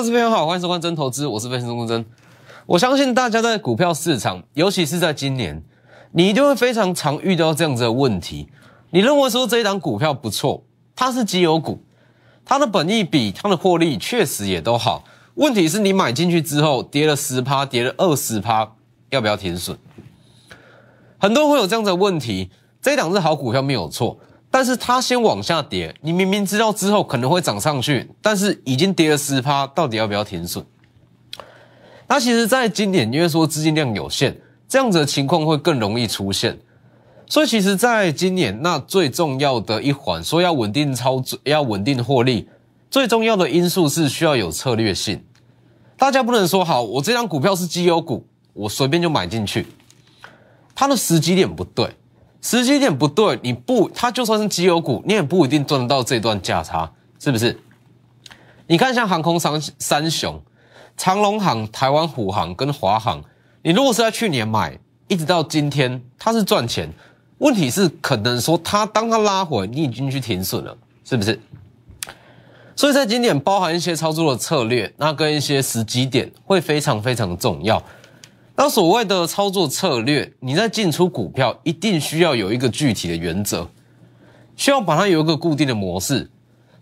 各位朋友好，欢迎收看真投资，我是分析师钟真。我相信大家在股票市场，尤其是在今年，你一定会非常常遇到这样子的问题。你认为说这一档股票不错，它是绩优股，它的本益比、它的获利确实也都好。问题是你买进去之后跌了十趴，跌了二十趴，要不要停损？很多人会有这样的问题。这一档是好股票没有错，但是它先往下跌，你明明知道之后可能会涨上去，但是已经跌了十趴，到底要不要停损？那其实，在今年因为说资金量有限，这样子的情况会更容易出现。所以，其实，在今年那最重要的一环，说要稳定操作，要稳定获利，最重要的因素是需要有策略性。大家不能说好，我这张股票是绩优股，我随便就买进去，它的时机点不对。时机点不对，你不，它就算是绩优股，你也不一定赚得到这段价差，是不是？你看像航空三三雄，长龙航、台湾虎航跟华航，你如果是在去年买，一直到今天，它是赚钱。问题是可能说它当它拉回，你已经去停损了，是不是？所以在今年包含一些操作的策略，那跟一些时机点会非常非常重要。那所谓的操作策略，你在进出股票一定需要有一个具体的原则，需要把它有一个固定的模式。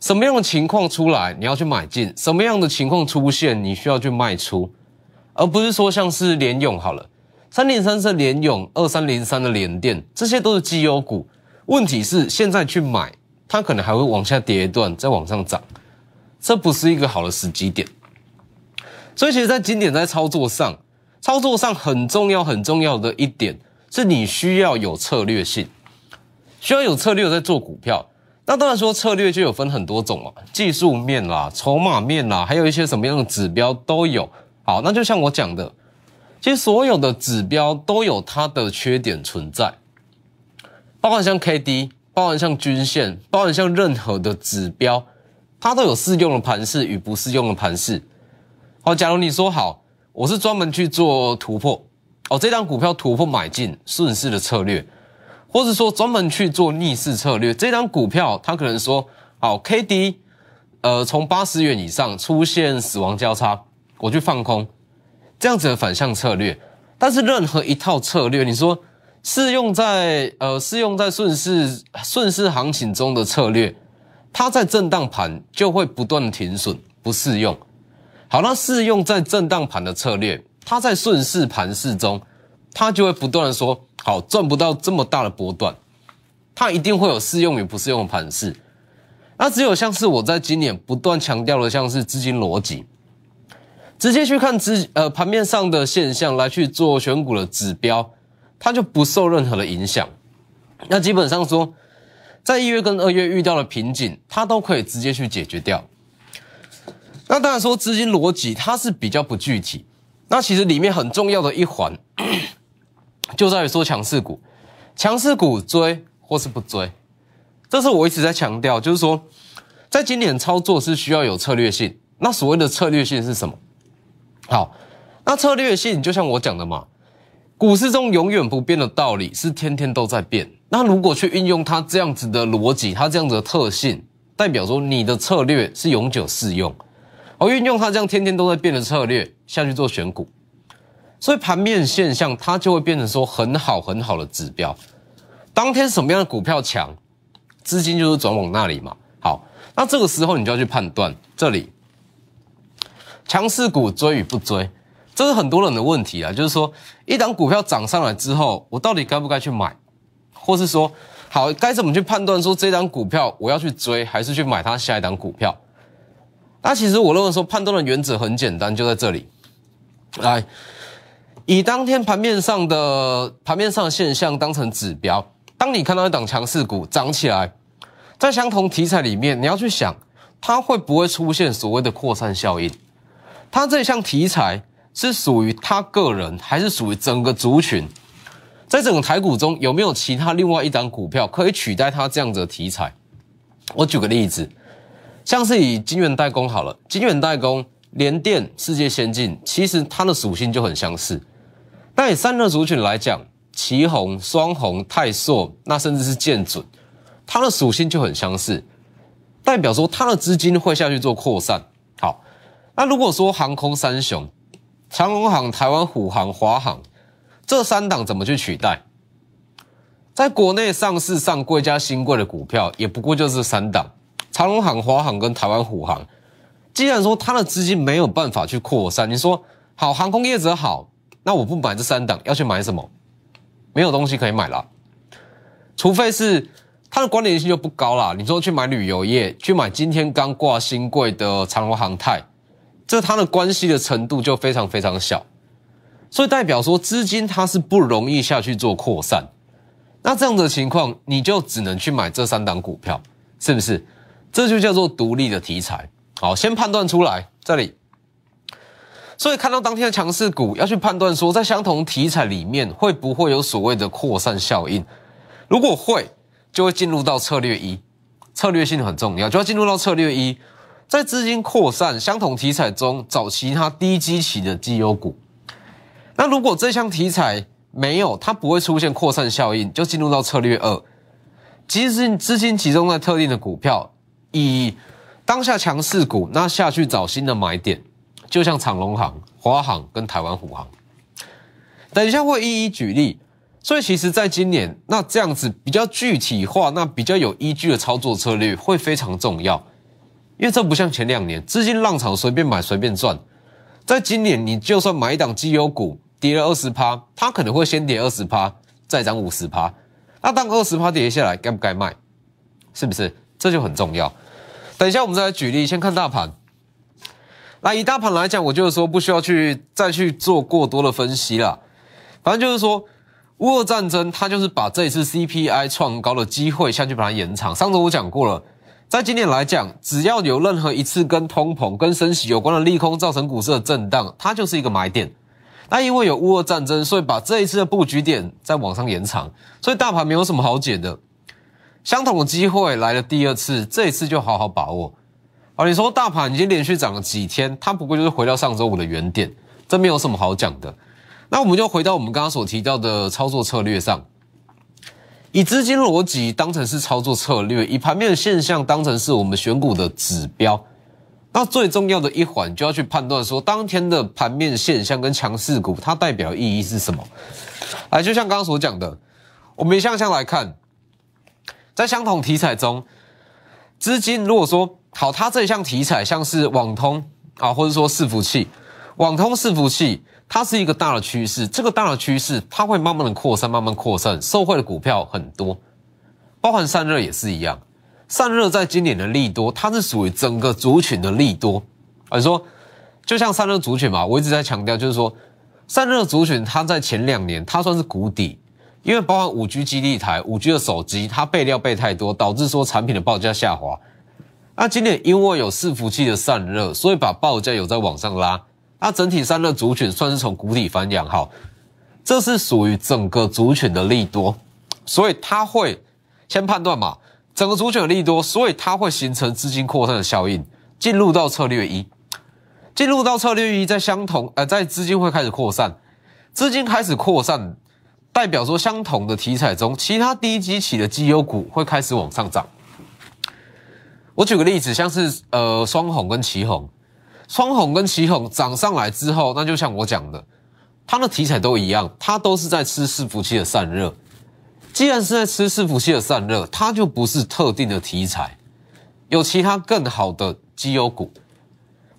什么样的情况出来，你要去买进；什么样的情况出现，你需要去卖出，而不是说像是联勇好了，三零三是联勇，二三零三的联电，这些都是绩优股。问题是现在去买，它可能还会往下跌一段，再往上涨，这不是一个好的时机点。所以，其实，在今年在操作上。操作上很重要、很重要的一点是你需要有策略性，需要有策略在做股票。那当然说策略就有分很多种嘛，技术面啦、筹码面啦，还有一些什么样的指标都有。好，那就像我讲的，其实所有的指标都有它的缺点存在，包含像 K D，包含像均线，包含像任何的指标，它都有适用的盘势与不适用的盘势。好，假如你说好。我是专门去做突破哦，这张股票突破买进顺势的策略，或者说专门去做逆势策略。这张股票它可能说好 K D，呃，从八十元以上出现死亡交叉，我去放空，这样子的反向策略。但是任何一套策略，你说适用在呃适用在顺势顺势行情中的策略，它在震荡盘就会不断停损，不适用。好，那适用在震荡盘的策略，它在顺势盘势中，它就会不断的说，好赚不到这么大的波段，它一定会有适用与不适用的盘势。那只有像是我在今年不断强调的，像是资金逻辑，直接去看资呃盘面上的现象来去做选股的指标，它就不受任何的影响。那基本上说，在一月跟二月遇到的瓶颈，它都可以直接去解决掉。那当然说资金逻辑它是比较不具体，那其实里面很重要的一环，就在于说强势股，强势股追或是不追，这是我一直在强调，就是说，在今年操作是需要有策略性。那所谓的策略性是什么？好，那策略性就像我讲的嘛，股市中永远不变的道理是天天都在变。那如果去运用它这样子的逻辑，它这样子的特性，代表说你的策略是永久适用。而运用它这样天天都在变的策略下去做选股，所以盘面现象它就会变成说很好很好的指标。当天什么样的股票强，资金就是转往那里嘛。好，那这个时候你就要去判断这里强势股追与不追，这是很多人的问题啊。就是说，一档股票涨上来之后，我到底该不该去买，或是说，好该怎么去判断说这档股票我要去追，还是去买它下一档股票？那其实我认为说判断的原则很简单，就在这里。来，以当天盘面上的盘面上的现象当成指标。当你看到一档强势股涨起来，在相同题材里面，你要去想它会不会出现所谓的扩散效应？它这项题材是属于他个人，还是属于整个族群？在整个台股中，有没有其他另外一档股票可以取代它这样子的题材？我举个例子。像是以晶圆代工好了，晶圆代工、联电、世界先进，其实它的属性就很相似。但以三热族群来讲，旗宏、双宏、泰硕，那甚至是建准，它的属性就很相似，代表说它的资金会下去做扩散。好，那如果说航空三雄，长龙航、台湾虎航、华航这三档怎么去取代？在国内上市上柜加新贵的股票，也不过就是三档：长龙航、华航跟台湾虎航。既然说它的资金没有办法去扩散，你说好航空业者好，那我不买这三档，要去买什么？没有东西可以买了，除非是它的关联性就不高了。你说去买旅游业，去买今天刚挂新贵的长龙航太。这它的关系的程度就非常非常小，所以代表说资金它是不容易下去做扩散。那这样的情况，你就只能去买这三档股票，是不是？这就叫做独立的题材。好，先判断出来这里。所以看到当天的强势股，要去判断说在相同题材里面会不会有所谓的扩散效应。如果会，就会进入到策略一，策略性很重要，就要进入到策略一。在资金扩散相同题材中找其他低基期的绩优股。那如果这项题材没有，它不会出现扩散效应，就进入到策略二。即使资金集中在特定的股票，以当下强势股，那下去找新的买点，就像长隆行、华航跟台湾虎航。等一下会一一举例。所以其实，在今年，那这样子比较具体化，那比较有依据的操作策略会非常重要。因为这不像前两年资金浪潮随便买随便赚，在今年你就算买一档绩优股跌了二十趴，它可能会先跌二十趴，再涨五十趴。那当二十趴跌下来，该不该卖？是不是？这就很重要。等一下我们再来举例，先看大盘。那以大盘来讲，我就是说不需要去再去做过多的分析了。反正就是说，乌俄战争它就是把这一次 CPI 创高的机会下去把它延长。上周我讲过了。在今年来讲，只要有任何一次跟通膨、跟升息有关的利空造成股市的震荡，它就是一个买点。那因为有乌俄战争，所以把这一次的布局点再往上延长，所以大盘没有什么好解的。相同的机会来了第二次，这一次就好好把握。啊，你说大盘已经连续涨了几天，它不过就是回到上周五的原点，这没有什么好讲的。那我们就回到我们刚刚所提到的操作策略上。以资金逻辑当成是操作策略，以盘面现象当成是我们选股的指标。那最重要的一环就要去判断说，当天的盘面现象跟强势股它代表意义是什么？来，就像刚刚所讲的，我们一项项来看，在相同题材中，资金如果说好，它这一项题材像是网通啊，或者说伺服器，网通伺服器。它是一个大的趋势，这个大的趋势它会慢慢的扩散，慢慢扩散，受惠的股票很多，包含散热也是一样。散热在今年的利多，它是属于整个族群的利多。而说，就像散热族群嘛，我一直在强调，就是说，散热族群它在前两年它算是谷底，因为包含五 G 基地台、五 G 的手机，它备料备太多，导致说产品的报价下滑。那今年因为有伺服器的散热，所以把报价有在往上拉。那整体散热族群算是从谷底翻扬，好，这是属于整个族群的利多，所以它会先判断嘛，整个族群的利多，所以它会形成资金扩散的效应，进入到策略一，进入到策略一，在相同呃，在资金会开始扩散，资金开始扩散，代表说相同的题材中，其他低基期的绩优股会开始往上涨。我举个例子，像是呃双红跟旗红。双红跟旗红涨上来之后，那就像我讲的，它的题材都一样，它都是在吃伺服器的散热。既然是在吃伺服器的散热，它就不是特定的题材，有其他更好的绩优股，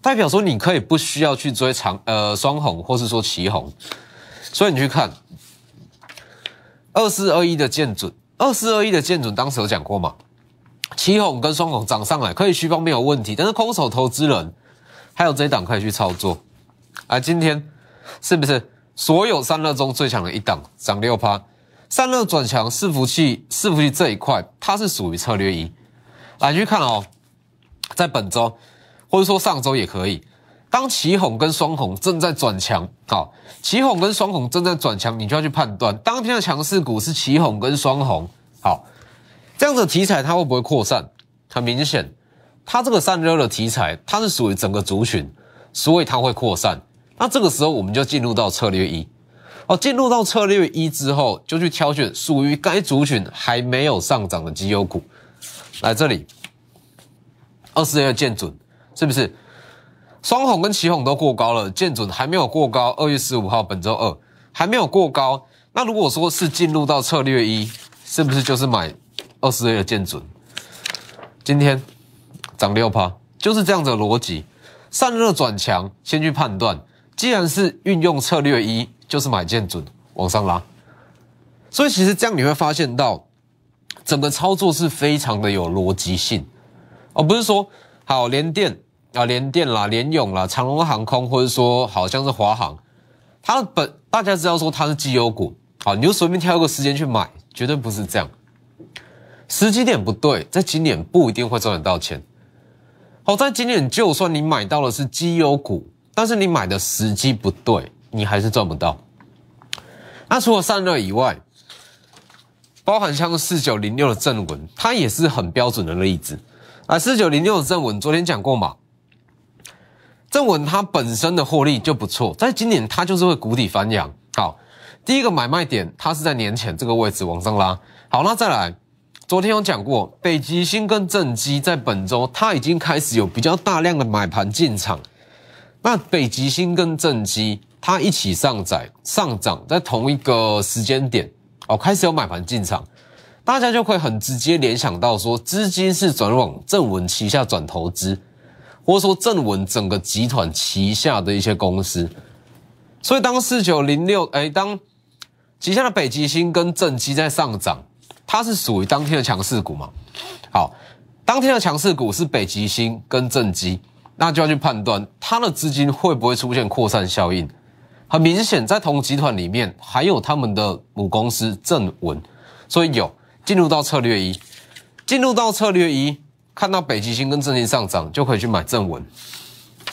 代表说你可以不需要去追长呃双红或是说旗红。所以你去看二四二一的建准，二四二一的建准当时有讲过嘛，旗红跟双红涨上来可以虚方没有问题，但是空手投资人。还有这一档可以去操作，啊，今天是不是所有散热中最强的一档涨六趴？散热转强，伺服器伺服器这一块，它是属于策略一。来去看哦，在本周或者说上周也可以，当旗红跟双红正在转强，好，旗红跟双红正在转强，你就要去判断当天的强势股是旗红跟双红，好，这样的题材它会不会扩散？很明显。它这个散热的题材，它是属于整个族群，所以它会扩散。那这个时候我们就进入到策略一，哦，进入到策略一之后，就去挑选属于该族群还没有上涨的绩优股。来这里，二十二见准是不是？双红跟旗红都过高了，建准还没有过高。二月十五号本周二还没有过高，那如果说是进入到策略一，是不是就是买二十 A 的建准？今天涨六趴，就是这样子的逻辑。散热转强，先去判断。既然是运用策略一，就是买建准往上拉。所以其实这样你会发现到，整个操作是非常的有逻辑性，而不是说好连电啊、联电啦、联永啦、长龙航空，或者说好像是华航，它本大家知道说它是绩优股，好，你就随便挑一个时间去买，绝对不是这样。时机点不对，在今年不一定会赚得到钱。好，在今年就算你买到的是绩优股，但是你买的时机不对，你还是赚不到。那除了散热以外，包含像四九零六的正文，它也是很标准的例子。啊，四九零六的正文，昨天讲过嘛？正文它本身的获利就不错，在今年它就是会谷底翻扬。好，第一个买卖点，它是在年前这个位置往上拉。好，那再来，昨天有讲过，北极星跟正基在本周它已经开始有比较大量的买盘进场。那北极星跟正基它一起上载上涨，在同一个时间点。哦，开始有买盘进场，大家就会很直接联想到说，资金是转往正文旗下转投资，或者说正文整个集团旗下的一些公司。所以当四九零六，哎，当旗下的北极星跟正基在上涨，它是属于当天的强势股嘛？好，当天的强势股是北极星跟正基，那就要去判断它的资金会不会出现扩散效应。很明显，在同集团里面还有他们的母公司正文，所以有进入到策略一，进入到策略一，看到北极星跟正基上涨，就可以去买正文。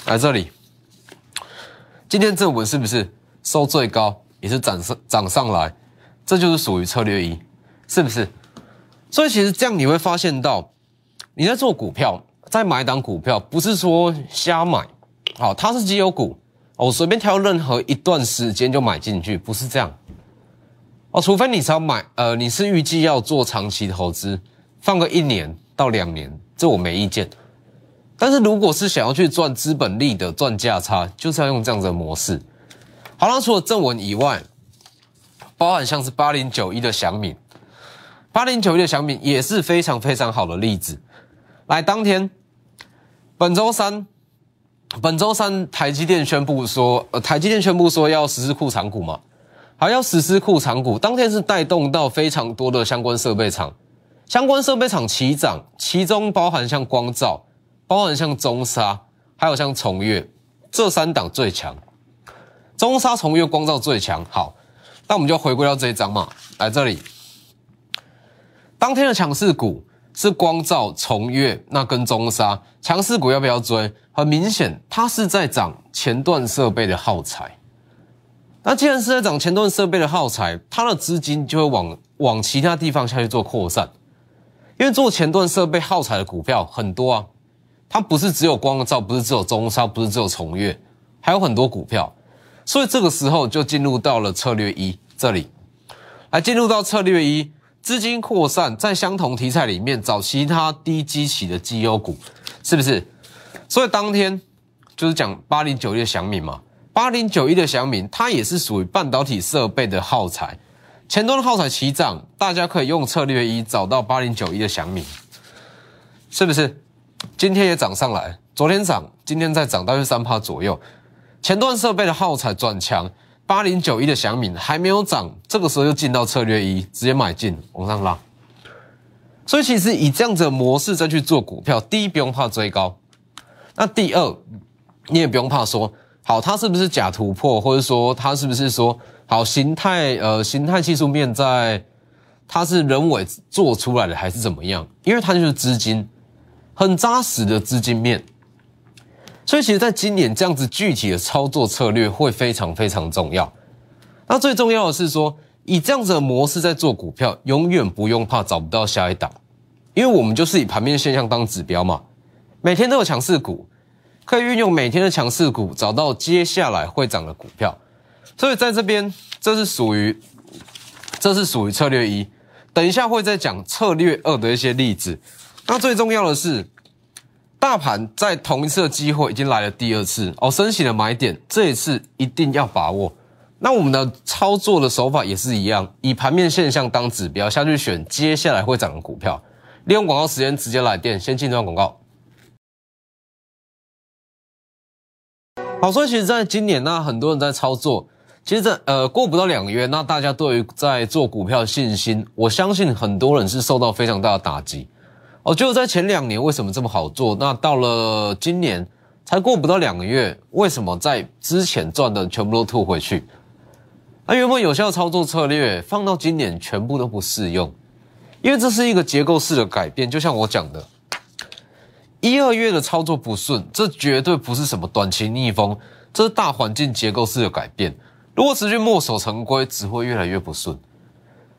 来这里，今天正文是不是收最高，也是涨上涨上来，这就是属于策略一，是不是？所以其实这样你会发现到，你在做股票，在买档股票，不是说瞎买，好，它是绩优股。我随便挑任何一段时间就买进去，不是这样。哦，除非你是要买，呃，你是预计要做长期投资，放个一年到两年，这我没意见。但是如果是想要去赚资本利的赚价差，就是要用这样子的模式。好了，除了正文以外，包含像是八零九一的祥敏，八零九一的祥敏也是非常非常好的例子。来，当天本周三。本周三，台积电宣布说，呃，台积电宣布说要实施库藏股嘛，还要实施库藏股。当天是带动到非常多的相关设备厂，相关设备厂齐涨，其中包含像光照，包含像中沙，还有像崇越，这三档最强。中沙、崇越、光照最强。好，那我们就回归到这一张嘛，来这里，当天的强势股。是光照、重越那跟中沙强势股要不要追？很明显，它是在涨前段设备的耗材。那既然是在涨前段设备的耗材，它的资金就会往往其他地方下去做扩散。因为做前段设备耗材的股票很多啊，它不是只有光照，不是只有中沙，不是只有重越，还有很多股票。所以这个时候就进入到了策略一这里，来进入到策略一。资金扩散，在相同题材里面找其他低基期的绩优股，是不是？所以当天就是讲八零九一的祥敏嘛，八零九一的祥敏，它也是属于半导体设备的耗材，前端的耗材齐涨，大家可以用策略一找到八零九一的祥敏，是不是？今天也涨上来，昨天涨，今天再涨，大约三趴左右，前端设备的耗材转强。八零九一的祥敏还没有涨，这个时候就进到策略一，直接买进往上拉。所以其实以这样子的模式再去做股票，第一不用怕追高，那第二你也不用怕说，好它是不是假突破，或者说它是不是说好形态呃形态技术面在它是人为做出来的还是怎么样？因为它就是资金很扎实的资金面。所以，其实，在今年这样子具体的操作策略会非常非常重要。那最重要的是说，以这样子的模式在做股票，永远不用怕找不到下一档，因为我们就是以盘面现象当指标嘛。每天都有强势股，可以运用每天的强势股找到接下来会涨的股票。所以，在这边，这是属于，这是属于策略一。等一下会再讲策略二的一些例子。那最重要的是。大盘在同一次的机会已经来了第二次哦，升息的买点，这一次一定要把握。那我们的操作的手法也是一样，以盘面现象当指标下去选接下来会涨的股票。利用广告时间直接来电，先进段广告。好，所以其实在今年呢，很多人在操作。其实这呃过不到两个月，那大家对于在做股票信心，我相信很多人是受到非常大的打击。哦，就在前两年为什么这么好做？那到了今年才过不到两个月，为什么在之前赚的全部都吐回去？那原本有效操作策略放到今年全部都不适用，因为这是一个结构式的改变。就像我讲的，一二月的操作不顺，这绝对不是什么短期逆风，这是大环境结构式的改变。如果持续墨守成规，只会越来越不顺。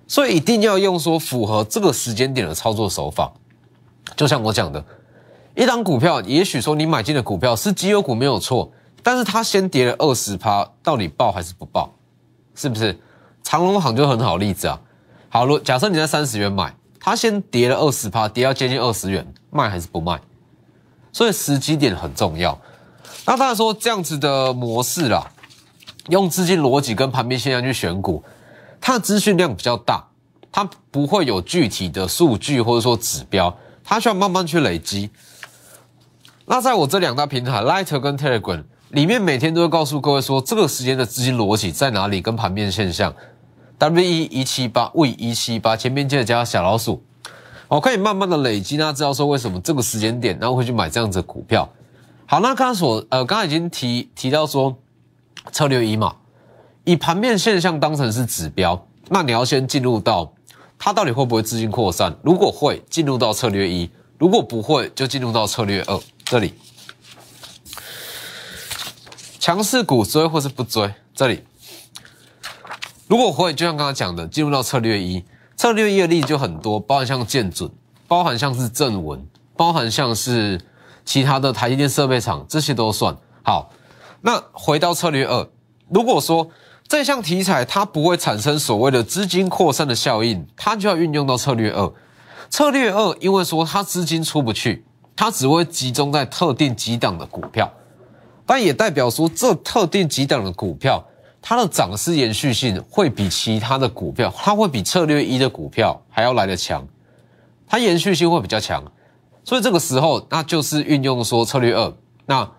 所以一定要用说符合这个时间点的操作手法。就像我讲的，一档股票，也许说你买进的股票是绩优股没有错，但是它先跌了二十趴，到底报还是不报？是不是？长隆行就很好例子啊。好如，假设你在三十元买，它先跌了二十趴，跌到接近二十元，卖还是不卖？所以时机点很重要。那当然说这样子的模式啦，用资金逻辑跟盘面现象去选股，它的资讯量比较大，它不会有具体的数据或者说指标。它需要慢慢去累积。那在我这两大平台，Lighter 跟 Telegram 里面，每天都会告诉各位说，这个时间的资金逻辑在哪里，跟盘面现象。W 一一七八 V 一七八，前面记得加小老鼠，我可以慢慢的累积，那知道说为什么这个时间点，然后会去买这样子的股票。好，那刚刚所呃，刚刚已经提提到说策略一嘛，以盘面现象当成是指标，那你要先进入到。它到底会不会资金扩散？如果会，进入到策略一；如果不会，就进入到策略二。这里，强势股追或是不追？这里，如果会，就像刚刚讲的，进入到策略一。策略一的例子就很多，包含像建准，包含像是正文，包含像是其他的台积电设备厂，这些都算好。那回到策略二，如果说。这项题材它不会产生所谓的资金扩散的效应，它就要运用到策略二。策略二，因为说它资金出不去，它只会集中在特定几档的股票，但也代表说这特定几档的股票，它的涨势延续性会比其他的股票，它会比策略一的股票还要来得强，它延续性会比较强。所以这个时候，那就是运用说策略二。那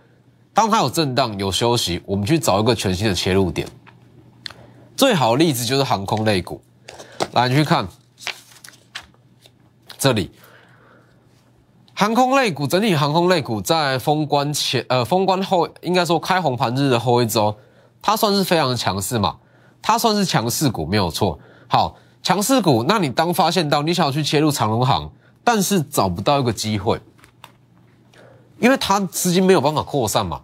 当它有震荡、有休息，我们去找一个全新的切入点。最好的例子就是航空类股，来你去看这里，航空类股整体航空类股在封关前，呃，封关后应该说开红盘日的后一周，它算是非常强势嘛，它算是强势股没有错。好，强势股，那你当发现到你想要去切入长隆行，但是找不到一个机会，因为它资金没有办法扩散嘛。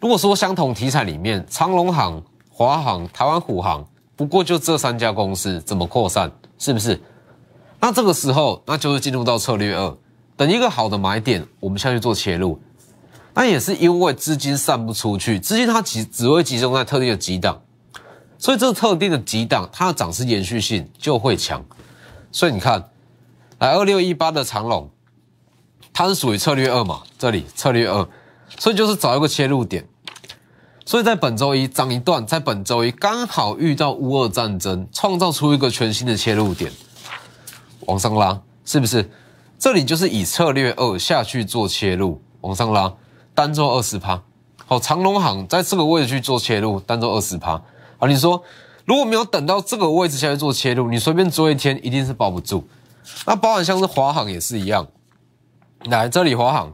如果说相同题材里面长隆行。华航、台湾虎航，不过就这三家公司怎么扩散，是不是？那这个时候，那就是进入到策略二，等一个好的买点，我们下去做切入。那也是因为资金散不出去，资金它只只会集中在特定的几档，所以这特定的几档，它的涨势延续性就会强。所以你看，来二六一八的长龙，它是属于策略二嘛？这里策略二，所以就是找一个切入点。所以在本周一涨一段，在本周一刚好遇到乌俄战争，创造出一个全新的切入点，往上拉，是不是？这里就是以策略二下去做切入，往上拉，单做二十趴。好，长隆行在这个位置去做切入，单做二十趴。好，你说如果没有等到这个位置下去做切入，你随便做一天一定是保不住。那包含像是华航也是一样，来这里华航。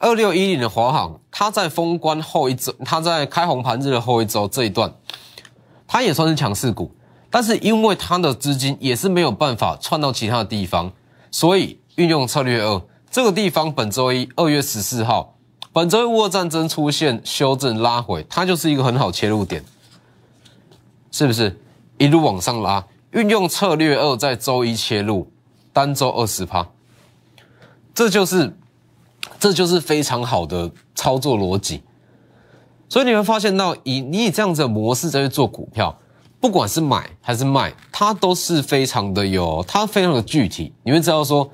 二六一零的华航，它在封关后一周，它在开红盘日的后一周这一段，它也算是强势股，但是因为它的资金也是没有办法窜到其他的地方，所以运用策略二，这个地方本周一二月十四号，本周一俄战争出现修正拉回，它就是一个很好切入点，是不是？一路往上拉，运用策略二在周一切入，单周二十趴，这就是。这就是非常好的操作逻辑，所以你会发现到以你以这样子的模式在去做股票，不管是买还是卖，它都是非常的有，它非常的具体。你会知道说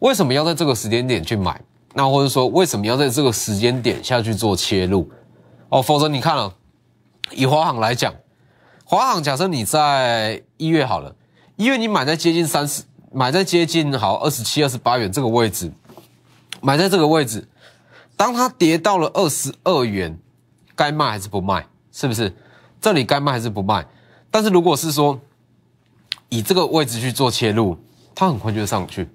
为什么要在这个时间点去买，那或者说为什么要在这个时间点下去做切入？哦，否则你看了，以华航来讲，华航假设你在一月好了，一月你买在接近三十，买在接近好二十七、二十八元这个位置，买在这个位置，当它跌到了二十二元，该卖还是不卖？是不是？这里该卖还是不卖？但是如果是说以这个位置去做切入，它很快就会上去。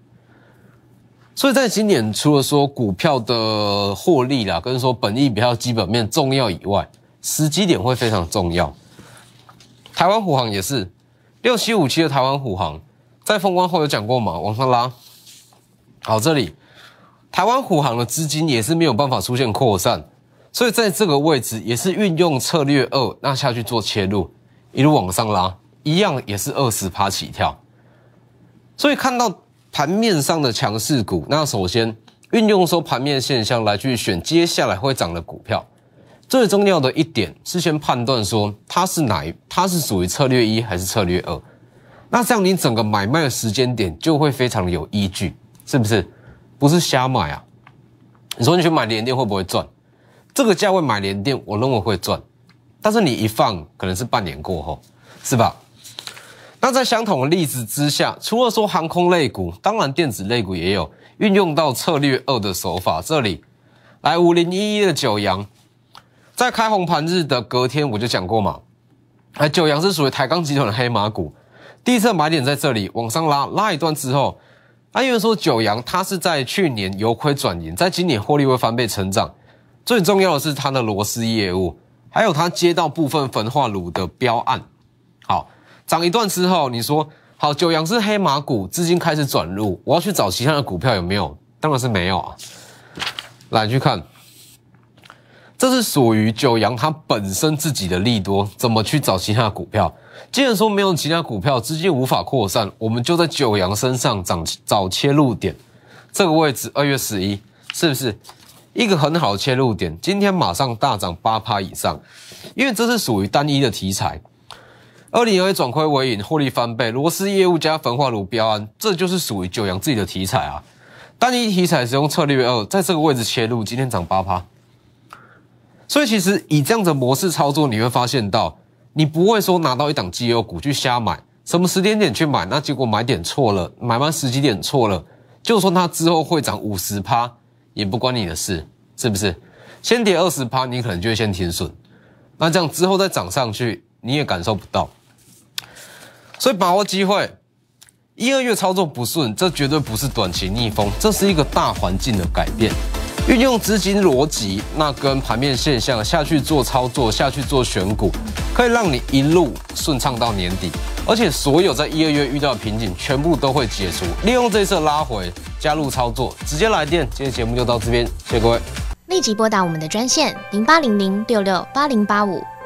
所以在今年，除了说股票的获利啦，跟说本益比较基本面重要以外，时机点会非常重要。台湾虎航也是六七五七的台湾虎航，在封关后有讲过嘛，往上拉。好，这里台湾虎航的资金也是没有办法出现扩散，所以在这个位置也是运用策略二，那下去做切入，一路往上拉，一样也是二十趴起跳。所以看到。盘面上的强势股，那首先运用说盘面现象来去选接下来会涨的股票，最重要的一点是先判断说它是哪一，它是属于策略一还是策略二，那这样你整个买卖的时间点就会非常有依据，是不是？不是瞎买啊！你说你去买联电会不会赚？这个价位买联电，我认为会赚，但是你一放可能是半年过后，是吧？那在相同的例子之下，除了说航空类股，当然电子类股也有运用到策略二的手法。这里来五零一一的九阳，在开红盘日的隔天我就讲过嘛，哎，九阳是属于台钢集团的黑马股，第一次买点在这里往上拉，拉一段之后，啊，因为说九阳它是在去年由亏转盈，在今年获利会翻倍成长，最重要的是它的螺丝业务，还有它接到部分焚化炉的标案，好。涨一段之后，你说好九阳是黑马股，资金开始转入，我要去找其他的股票有没有？当然是没有啊。来去看，这是属于九阳它本身自己的利多，怎么去找其他的股票？既然说没有其他股票，资金无法扩散，我们就在九阳身上找找切入点。这个位置二月十一，是不是一个很好的切入点？今天马上大涨八趴以上，因为这是属于单一的题材。二零二一转亏为盈，获利翻倍，螺丝业务加焚化炉标安，这就是属于九阳自己的题材啊。单一题材使用策略二，在这个位置切入，今天涨八趴。所以其实以这样的模式操作，你会发现到，你不会说拿到一档绩优股去瞎买，什么时间点去买，那结果买点错了，买完时机点错了，就算它之后会涨五十趴，也不关你的事，是不是？先跌二十趴，你可能就会先停损，那这样之后再涨上去，你也感受不到。所以把握机会，一二月操作不顺，这绝对不是短期逆风，这是一个大环境的改变。运用资金逻辑，那跟盘面现象下去做操作，下去做选股，可以让你一路顺畅到年底。而且所有在一二月遇到的瓶颈，全部都会解除。利用这次拉回，加入操作，直接来电。今天节目就到这边，谢谢各位。立即拨打我们的专线零八零零六六八零八五。